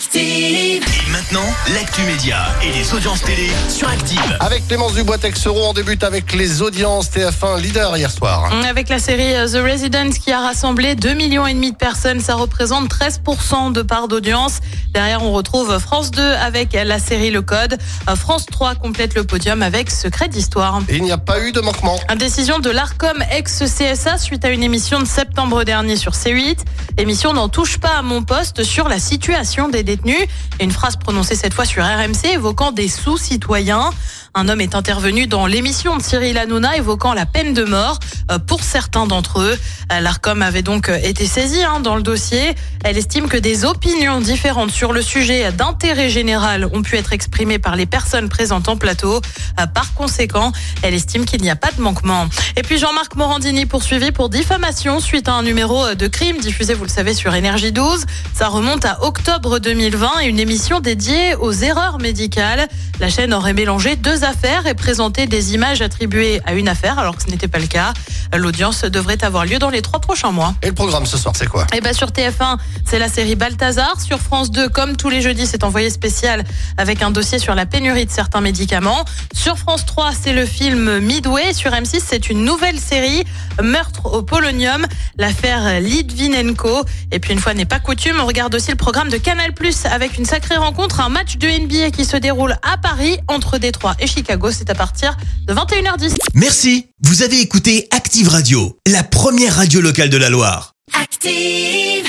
Active. Et maintenant, l'actu média et les audiences télé sur Active. Avec Clémence Dubois-Texeron, on débute avec les audiences TF1 leader hier soir. Avec la série euh, The Residence qui a rassemblé 2 millions et demi de personnes, ça représente 13% de part d'audience. Derrière, on retrouve France 2 avec la série Le Code. Euh, France 3 complète le podium avec Secret d'Histoire. Et il n'y a pas eu de manquement. Une décision de l'ARCOM ex-CSA suite à une émission de septembre dernier sur C8. Émission n'en touche pas à mon poste sur la situation des détenus. Une phrase prononcée cette fois sur RMC évoquant des sous-citoyens. Un homme est intervenu dans l'émission de Cyril Hanouna évoquant la peine de mort euh, pour certains d'entre eux. Euh, L'ARCOM avait donc euh, été saisi hein, dans le dossier. Elle estime que des opinions différentes sur le sujet d'intérêt général ont pu être exprimées par les personnes présentes en plateau. Par conséquent, elle estime qu'il n'y a pas de manquement. Et puis Jean-Marc Morandini poursuivi pour diffamation suite à un numéro de crime diffusé, vous le savez, sur Énergie 12. Ça remonte à octobre 2020 et une émission dédiée aux erreurs médicales. La chaîne aurait mélangé deux affaires et présenté des images attribuées à une affaire alors que ce n'était pas le cas. L'audience devrait avoir lieu dans les trois prochains mois. Et le programme ce soir, c'est quoi? Et ben sur TF1, c'est la série Balthazar. Sur France 2, comme tous les jeudis, c'est envoyé spécial avec un dossier sur la pénurie de certains médicaments. Sur France 3, c'est le film Midway. Sur M6, c'est une nouvelle série Meurtre au polonium, l'affaire Litvinenko. Et puis une fois n'est pas coutume, on regarde aussi le programme de Canal+ avec une sacrée rencontre, un match de NBA qui se déroule à Paris entre Détroit et Chicago. C'est à partir de 21h10. Merci. Vous avez écouté Active Radio, la première radio locale de la Loire. Active.